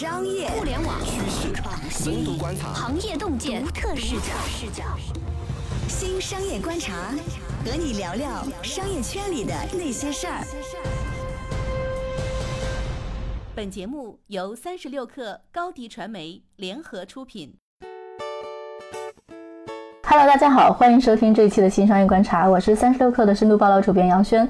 商业、互联网、趋势、深度观察、行业洞见、独特视角。视角。新商业观察，和你聊聊商业圈里的那些事儿。本节目由三十六氪高低传媒联合出品。Hello，大家好，欢迎收听这一期的新商业观察，我是三十六氪的深度报道主编杨轩。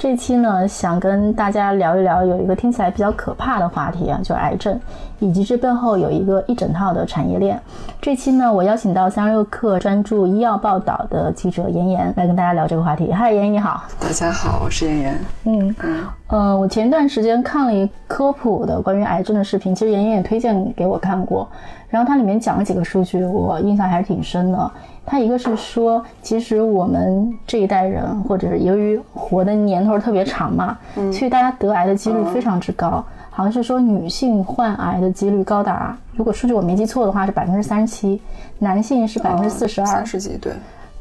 这期呢，想跟大家聊一聊有一个听起来比较可怕的话题啊，就是癌症，以及这背后有一个一整套的产业链。这期呢，我邀请到三十六氪专注医药报道的记者妍妍来跟大家聊这个话题。嗨，妍妍你好。大家好，我是妍妍。嗯嗯，呃，我前段时间看了一科普的关于癌症的视频，其实妍妍也推荐给我看过。然后它里面讲了几个数据，我印象还是挺深的。它一个是说，其实我们这一代人，或者是由于活的年头特别长嘛，所以大家得癌的几率非常之高。好像是说女性患癌的几率高达，如果数据我没记错的话是百分之三十七，男性是百分之四十二。三十几对，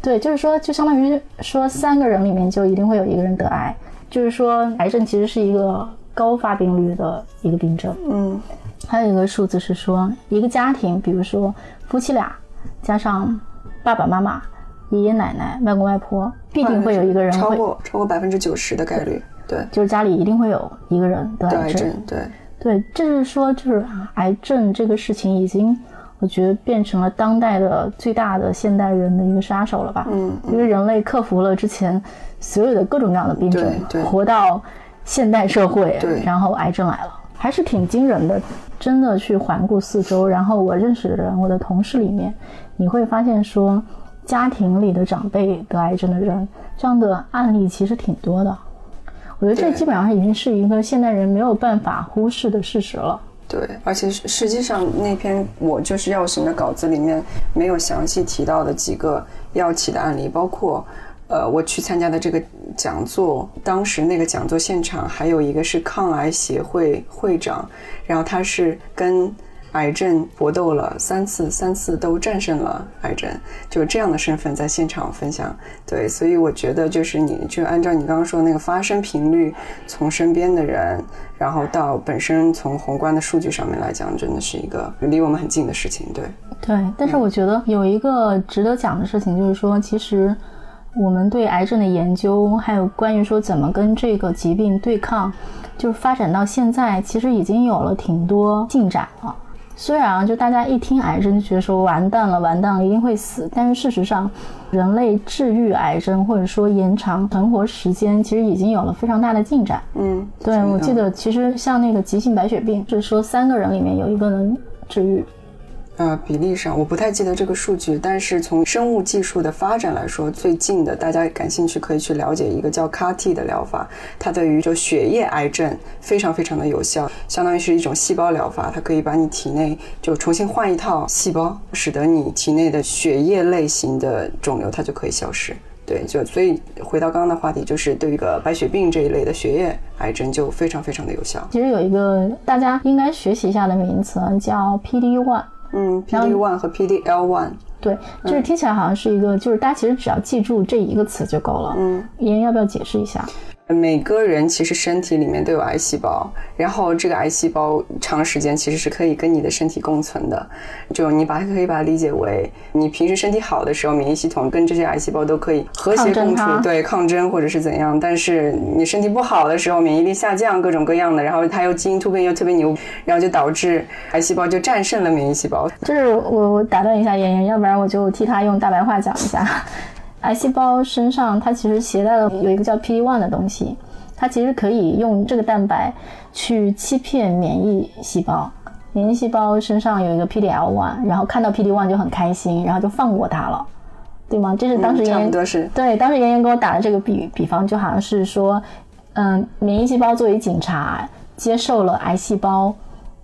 对，就是说就相当于说三个人里面就一定会有一个人得癌，就是说癌症其实是一个高发病率的一个病症。嗯，还有一个数字是说，一个家庭，比如说夫妻俩加上。爸爸妈妈、爷爷奶奶、外公外婆，必定会有一个人超过超过百分之九十的概率，对，就是家里一定会有一个人得癌症，对对，这是说就是癌症这个事情已经，我觉得变成了当代的最大的现代人的一个杀手了吧？嗯，因为人类克服了之前所有的各种各样的病症，活到现代社会，对，然后癌症来了，还是挺惊人的。真的去环顾四周，然后我认识的人，我的同事里面。你会发现，说家庭里的长辈得癌症的人，这样的案例其实挺多的。我觉得这基本上已经是一个现代人没有办法忽视的事实了。对，而且实际上那篇我就是药神的稿子里面没有详细提到的几个药企的案例，包括呃我去参加的这个讲座，当时那个讲座现场还有一个是抗癌协会会长，然后他是跟。癌症搏斗了三次，三次都战胜了癌症，就这样的身份在现场分享。对，所以我觉得就是你就按照你刚刚说那个发生频率，从身边的人，然后到本身从宏观的数据上面来讲，真的是一个离我们很近的事情。对，对。但是我觉得有一个值得讲的事情，就是说，其实我们对癌症的研究，还有关于说怎么跟这个疾病对抗，就是发展到现在，其实已经有了挺多进展了。虽然啊，就大家一听癌症就觉得说完蛋了，完蛋了，一定会死。但是事实上，人类治愈癌症或者说延长存活时间，其实已经有了非常大的进展。嗯，对，我记得其实像那个急性白血病，就是说三个人里面有一个能治愈。呃，比例上我不太记得这个数据，但是从生物技术的发展来说，最近的大家感兴趣可以去了解一个叫 CAR-T 的疗法，它对于就血液癌症非常非常的有效，相当于是一种细胞疗法，它可以把你体内就重新换一套细胞，使得你体内的血液类型的肿瘤它就可以消失。对，就所以回到刚刚的话题，就是对于一个白血病这一类的血液癌症就非常非常的有效。其实有一个大家应该学习一下的名词叫 PD-1。嗯，P D one 和 P D L one，对，就是听起来好像是一个，就是大家其实只要记住这一个词就够了。嗯，妍要不要解释一下？每个人其实身体里面都有癌细胞，然后这个癌细胞长时间其实是可以跟你的身体共存的。就你把它可以把它理解为，你平时身体好的时候，免疫系统跟这些癌细胞都可以和谐共处，对抗争或者是怎样。但是你身体不好的时候，免疫力下降，各种各样的，然后它又基因突变又特别牛，然后就导致癌细胞就战胜了免疫细胞。就是我我打断一下妍妍，要不然我就替他用大白话讲一下。癌细胞身上它其实携带了有一个叫 PD-1 的东西，它其实可以用这个蛋白去欺骗免疫细胞。免疫细胞身上有一个 PD-L1，然后看到 PD-1 就很开心，然后就放过它了，对吗？这是当时妍妍对当时妍妍给我打的这个比比方，就好像是说，嗯，免疫细胞作为警察接受了癌细胞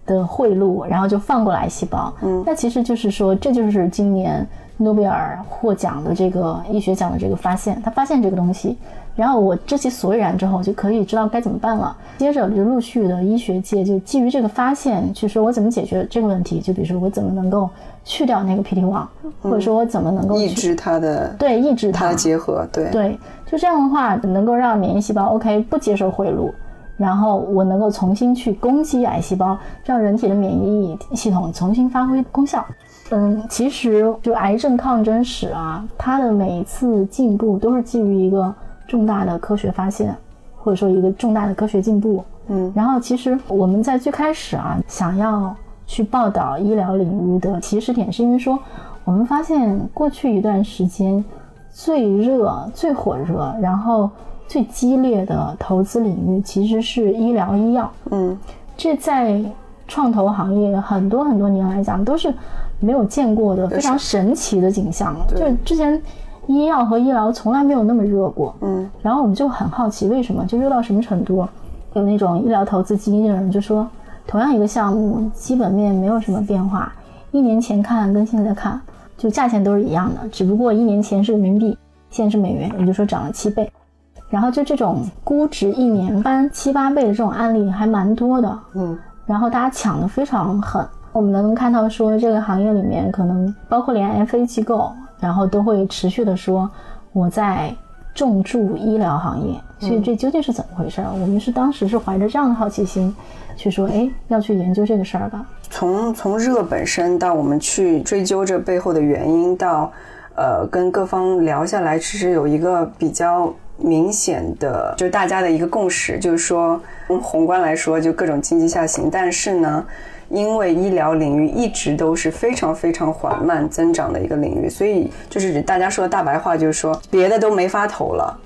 的贿赂，然后就放过了癌细胞。嗯，那其实就是说，这就是今年。诺贝尔获奖的这个医学奖的这个发现，他发现这个东西，然后我知其所以然之后，就可以知道该怎么办了。接着就陆续的医学界就基于这个发现去说，我怎么解决这个问题？就比如说我怎么能够去掉那个 PD 网或者说我怎么能够抑制它的对抑制它的结合，对对，就这样的话能够让免疫细胞 OK 不接受贿赂，然后我能够重新去攻击癌细胞，让人体的免疫系统重新发挥功效。嗯，其实就癌症抗争史啊，它的每一次进步都是基于一个重大的科学发现，或者说一个重大的科学进步。嗯，然后其实我们在最开始啊，想要去报道医疗领域的起始点，是因为说我们发现过去一段时间最热、最火热，然后最激烈的投资领域其实是医疗医药。嗯，这在创投行业很多很多年来讲都是没有见过的非常神奇的景象。就是之前医药和医疗从来没有那么热过。嗯，然后我们就很好奇为什么，就热到什么程度？有那种医疗投资基金的人就说，同样一个项目基本面没有什么变化，一年前看跟现在看，就价钱都是一样的，只不过一年前是人民币，现在是美元，也就说涨了七倍。然后就这种估值一年翻七八倍的这种案例还蛮多的。嗯。然后大家抢的非常狠，我们能看到说这个行业里面可能包括连 FA 机构，然后都会持续的说我在重注医疗行业，所以这究竟是怎么回事？我们是当时是怀着这样的好奇心去说，哎，要去研究这个事儿的。从从热本身到我们去追究这背后的原因，到呃跟各方聊下来，其实有一个比较。明显的，就大家的一个共识，就是说，从宏观来说，就各种经济下行。但是呢，因为医疗领域一直都是非常非常缓慢增长的一个领域，所以就是大家说的大白话，就是说别的都没法投了。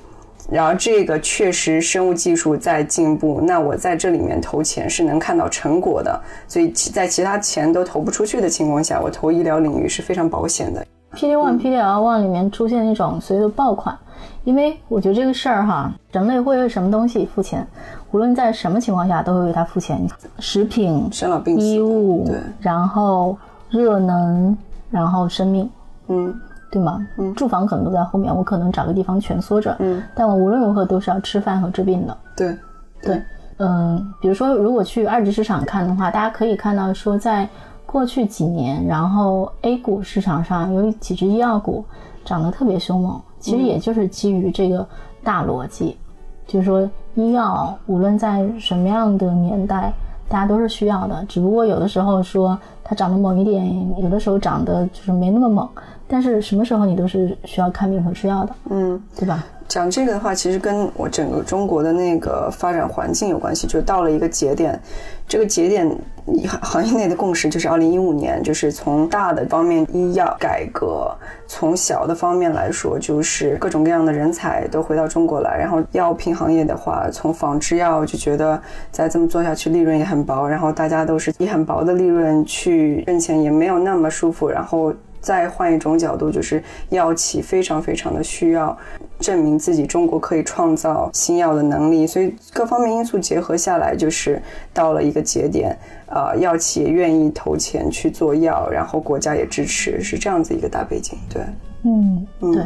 然后这个确实生物技术在进步，那我在这里面投钱是能看到成果的。所以在其他钱都投不出去的情况下，我投医疗领域是非常保险的。PD one、PDL one 里面出现一种所谓的爆款。因为我觉得这个事儿哈，人类会为什么东西付钱，无论在什么情况下都会为它付钱。食品、生老病死衣物，对，然后热能，然后生命，嗯，对吗？嗯，住房可能都在后面，我可能找个地方蜷缩着，嗯，但我无论如何都是要吃饭和治病的。对，对，嗯，比如说如果去二级市场看的话，大家可以看到说，在过去几年，然后 A 股市场上有几只医药股涨得特别凶猛。其实也就是基于这个大逻辑，就是说医药无论在什么样的年代，大家都是需要的。只不过有的时候说它长得猛一点，有的时候长得就是没那么猛。但是什么时候你都是需要看病和吃药的，嗯，对吧？讲这个的话，其实跟我整个中国的那个发展环境有关系。就到了一个节点，这个节点行业内的共识就是二零一五年，就是从大的方面医药改革，从小的方面来说，就是各种各样的人才都回到中国来。然后药品行业的话，从仿制药就觉得再这么做下去利润也很薄，然后大家都是以很薄的利润去挣钱，也没有那么舒服。然后。再换一种角度，就是药企非常非常的需要证明自己中国可以创造新药的能力，所以各方面因素结合下来，就是到了一个节点，呃，药企也愿意投钱去做药，然后国家也支持，是这样子一个大背景。对，嗯，对。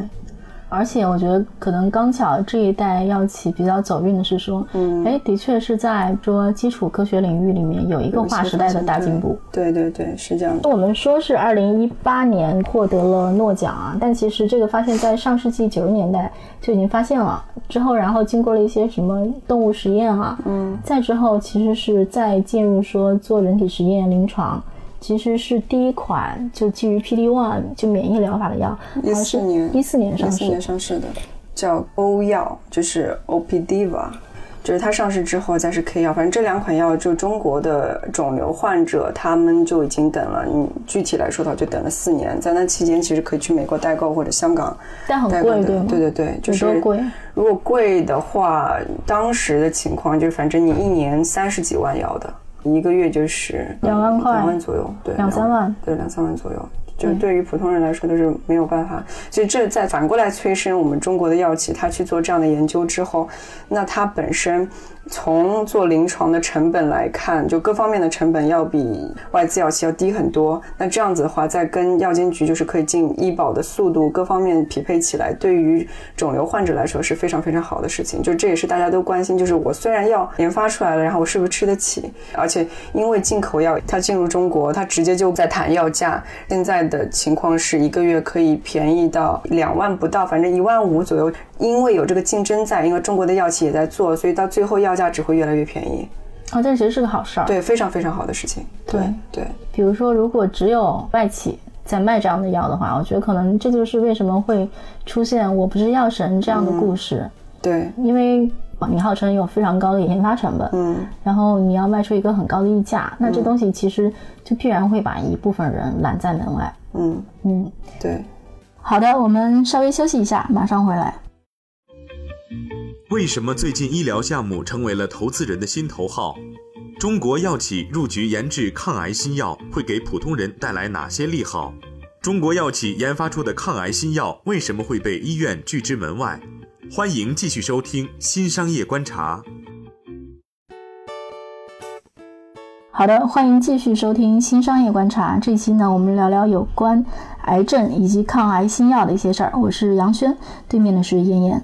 而且我觉得可能刚巧这一代药企比较走运的是说，嗯，哎，的确是在说基础科学领域里面有一个划时代的大进步。对对对，是这样的。我们说是二零一八年获得了诺奖啊，但其实这个发现，在上世纪九十年代就已经发现了。之后，然后经过了一些什么动物实验啊，嗯，再之后其实是再进入说做人体实验临床。其实是第一款就基于 PD one 就免疫疗法的药，一四年一四年上市，一四年上市的，叫欧药，就是 OPDIVA，就是它上市之后再是 K 药，反正这两款药就中国的肿瘤患者他们就已经等了，你具体来说的话就等了四年，在那期间其实可以去美国代购或者香港，但很贵对对对对，就是贵。如果贵的话，当时的情况就是反正你一年三十几万要的。一个月就是两万块，两万左右，对，两三万，对，两三万左右，就对于普通人来说都是没有办法。所以这在反过来催生我们中国的药企，他去做这样的研究之后，那他本身。从做临床的成本来看，就各方面的成本要比外资药企要低很多。那这样子的话，在跟药监局就是可以进医保的速度各方面匹配起来，对于肿瘤患者来说是非常非常好的事情。就这也是大家都关心，就是我虽然药研发出来了，然后我是不是吃得起？而且因为进口药它进入中国，它直接就在谈药价。现在的情况是一个月可以便宜到两万不到，反正一万五左右。因为有这个竞争在，因为中国的药企也在做，所以到最后药价只会越来越便宜。啊，这其实是个好事儿。对，非常非常好的事情。对对，比如说，如果只有外企在卖这样的药的话，我觉得可能这就是为什么会出现“我不是药神”这样的故事。对，因为你号称有非常高的研发成本，嗯，然后你要卖出一个很高的溢价，那这东西其实就必然会把一部分人拦在门外。嗯嗯，对。好的，我们稍微休息一下，马上回来。为什么最近医疗项目成为了投资人的心头好？中国药企入局研制抗癌新药，会给普通人带来哪些利好？中国药企研发出的抗癌新药为什么会被医院拒之门外？欢迎继续收听《新商业观察》。好的，欢迎继续收听《新商业观察》。这期呢，我们聊聊有关癌症以及抗癌新药的一些事儿。我是杨轩，对面的是燕燕。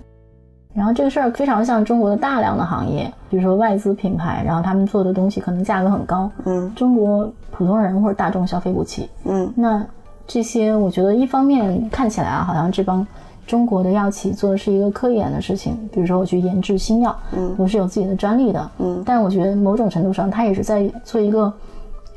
然后这个事儿非常像中国的大量的行业，比如说外资品牌，然后他们做的东西可能价格很高，嗯，中国普通人或者大众消费不起，嗯。那这些我觉得一方面看起来啊，好像这帮中国的药企做的是一个科研的事情，比如说我去研制新药，嗯，我是有自己的专利的，嗯。但我觉得某种程度上，它也是在做一个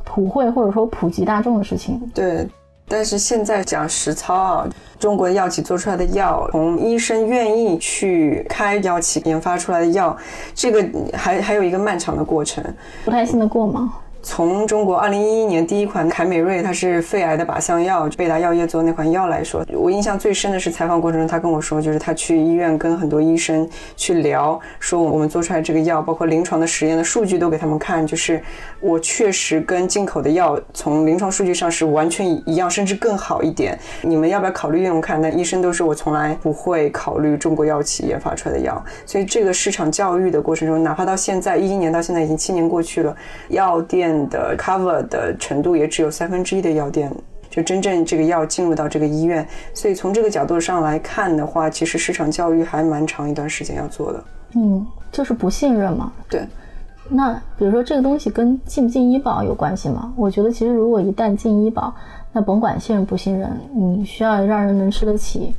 普惠或者说普及大众的事情，对。但是现在讲实操啊，中国药企做出来的药，从医生愿意去开药企研发出来的药，这个还还有一个漫长的过程，不太信得过吗？从中国二零一一年第一款凯美瑞，它是肺癌的靶向药，贝达药业做那款药来说，我印象最深的是采访过程中，他跟我说，就是他去医院跟很多医生去聊，说我们做出来这个药，包括临床的实验的数据都给他们看，就是我确实跟进口的药从临床数据上是完全一样，甚至更好一点。你们要不要考虑用用看？那医生都说我从来不会考虑中国药企研发出来的药，所以这个市场教育的过程中，哪怕到现在一一年到现在已经七年过去了，药店。的 cover 的程度也只有三分之一的药店，就真正这个药进入到这个医院，所以从这个角度上来看的话，其实市场教育还蛮长一段时间要做的。嗯，就是不信任嘛。对。那比如说这个东西跟进不进医保有关系吗？我觉得其实如果一旦进医保，那甭管信任不信任，你需要让人能吃得起。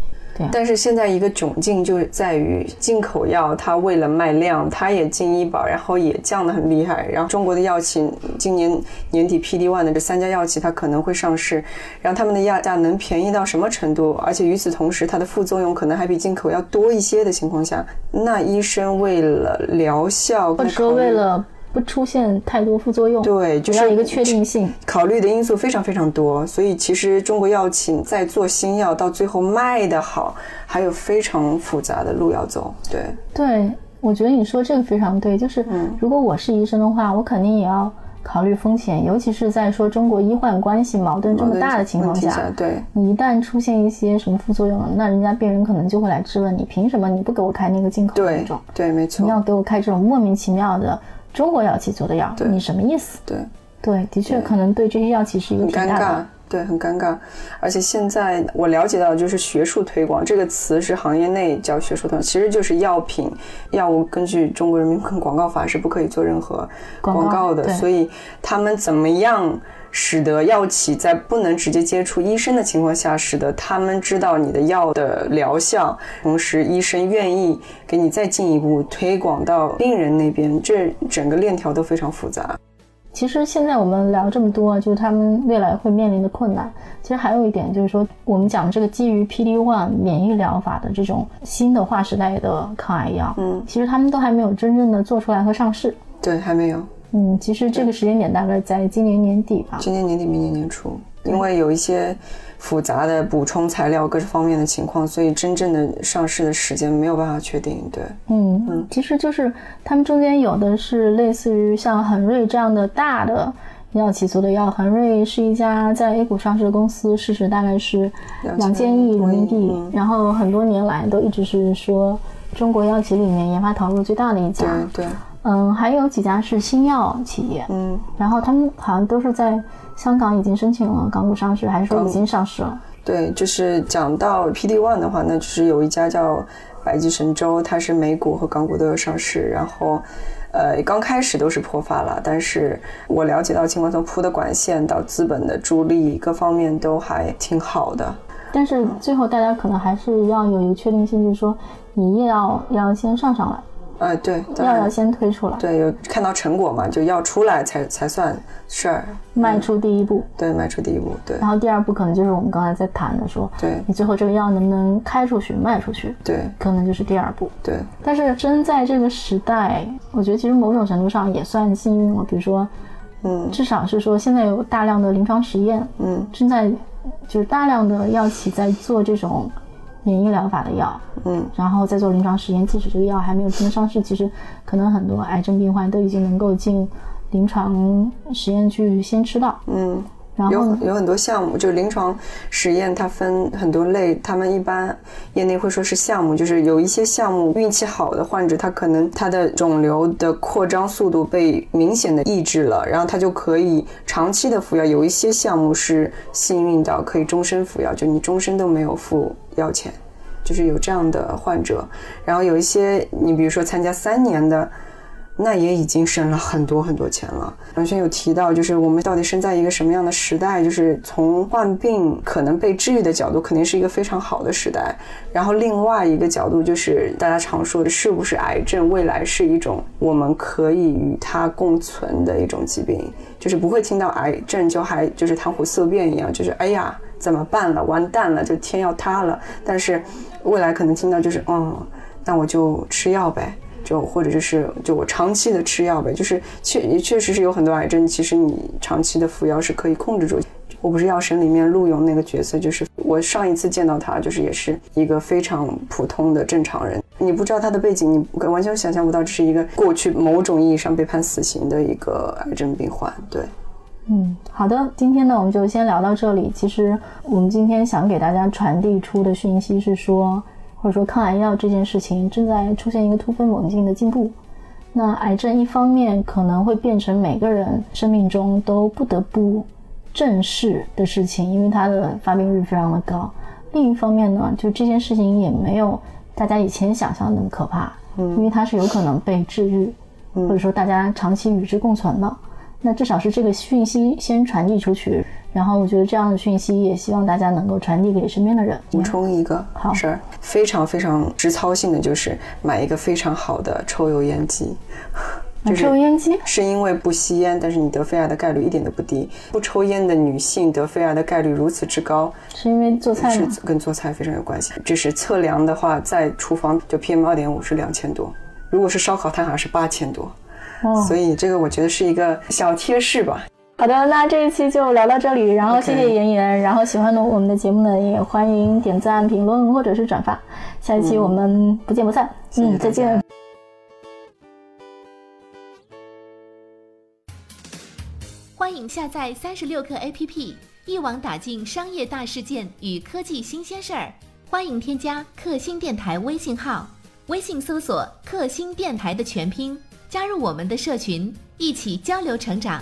但是现在一个窘境就在于进口药，它为了卖量，它也进医保，然后也降得很厉害。然后中国的药企今年年底 PD one 的这三家药企，它可能会上市，然后他们的药价能便宜到什么程度？而且与此同时，它的副作用可能还比进口要多一些的情况下，那医生为了疗效，或者说为了。不出现太多副作用，对，就是一个确定性。考虑的因素非常非常多，所以其实中国药企在做新药到最后卖的好，还有非常复杂的路要走。对，对，我觉得你说这个非常对，就是如果我是医生的话，我肯定也要考虑风险，尤其是在说中国医患关系矛盾这么大的情况下，对，你一旦出现一些什么副作用，那人家病人可能就会来质问你，凭什么你不给我开那个进口那种？对，没错，你要给我开这种莫名其妙的。中国药企做的药，你什么意思？对，对，的确可能对这些药企是一个很尴尬，对，很尴尬。而且现在我了解到，就是学术推广这个词是行业内叫学术推广，其实就是药品药物根据中国人民广告法是不可以做任何广告的，所以他们怎么样？使得药企在不能直接接触医生的情况下，使得他们知道你的药的疗效，同时医生愿意给你再进一步推广到病人那边，这整个链条都非常复杂。其实现在我们聊这么多，就是他们未来会面临的困难。其实还有一点就是说，我们讲这个基于 PD one 免疫疗法的这种新的划时代的抗癌药，嗯，其实他们都还没有真正的做出来和上市。对，还没有。嗯，其实这个时间点大概在今年年底吧。今年年底，明年年初，因为有一些复杂的补充材料，各方面的情况，所以真正的上市的时间没有办法确定。对，嗯嗯，其实就是他们中间有的是类似于像恒瑞这样的大的药企做的药，恒瑞是一家在 A 股上市的公司，市值大概是两千亿人民币，然后很多年来都一直是说中国药企里面研发投入最大的一家。对。嗯，还有几家是新药企业，嗯，然后他们好像都是在香港已经申请了港股上市，还是说已经上市了？对，就是讲到 PD One 的话，那就是有一家叫百济神州，它是美股和港股都有上市，然后，呃，刚开始都是破发了，但是我了解到情况，从铺的管线到资本的助力，各方面都还挺好的。但是最后大家可能还是要有一个确定性，就是说。你药要先上上来。呃，对，药要先推出来，对，有看到成果嘛，就要出来才才算事儿，迈出第一步，对，迈出第一步，对。然后第二步可能就是我们刚才在谈的，说，对你最后这个药能不能开出去、卖出去，对，可能就是第二步，对。但是真在这个时代，我觉得其实某种程度上也算幸运了，比如说，嗯，至少是说现在有大量的临床实验，嗯，正在就是大量的药企在做这种。免疫疗法的药，嗯，然后再做临床实验，即使这个药还没有真的上市，其实可能很多癌症病患都已经能够进临床实验去先吃到，嗯，有有很多项目，就临床实验它分很多类，他们一般业内会说是项目，就是有一些项目运气好的患者，他可能他的肿瘤的扩张速度被明显的抑制了，然后他就可以长期的服药；有一些项目是幸运到可以终身服药，就你终身都没有付。药钱，就是有这样的患者，然后有一些你比如说参加三年的，那也已经省了很多很多钱了。完全有提到，就是我们到底生在一个什么样的时代？就是从患病可能被治愈的角度，肯定是一个非常好的时代。然后另外一个角度就是大家常说的，是不是癌症未来是一种我们可以与它共存的一种疾病？就是不会听到癌症就还就是谈虎色变一样，就是哎呀。怎么办了？完蛋了，就天要塌了。但是未来可能听到就是，嗯，那我就吃药呗，就或者就是就我长期的吃药呗。就是确也确实是有很多癌症，其实你长期的服药是可以控制住。我不是药神里面陆勇那个角色，就是我上一次见到他，就是也是一个非常普通的正常人。你不知道他的背景，你完全想象不到这是一个过去某种意义上被判死刑的一个癌症病患。对。嗯，好的，今天呢，我们就先聊到这里。其实我们今天想给大家传递出的讯息是说，或者说抗癌药这件事情正在出现一个突飞猛进的进步。那癌症一方面可能会变成每个人生命中都不得不正视的事情，因为它的发病率非常的高。另一方面呢，就这件事情也没有大家以前想象的那么可怕，嗯，因为它是有可能被治愈，或者说大家长期与之共存的。那至少是这个讯息先传递出去，然后我觉得这样的讯息也希望大家能够传递给身边的人。补充一个好事儿，非常非常实操性的就是买一个非常好的抽油烟机。抽油烟机是因为不吸烟，但是你得肺癌的概率一点都不低。不抽烟的女性得肺癌的概率如此之高，是因为做菜是跟做菜非常有关系。这是测量的话，在厨房就 PM 二点五是两千多，如果是烧烤摊好像是八千多。所以这个我觉得是一个小贴士吧。好的，那这一期就聊到这里，然后谢谢妍妍，然后喜欢的我们的节目呢，也欢迎点赞、评论或者是转发。下一期我们不见不散。嗯，再见。欢迎下载三十六课 APP，一网打尽商业大事件与科技新鲜事儿。欢迎添加克星电台微信号，微信搜索“克星电台”的全拼。加入我们的社群，一起交流成长。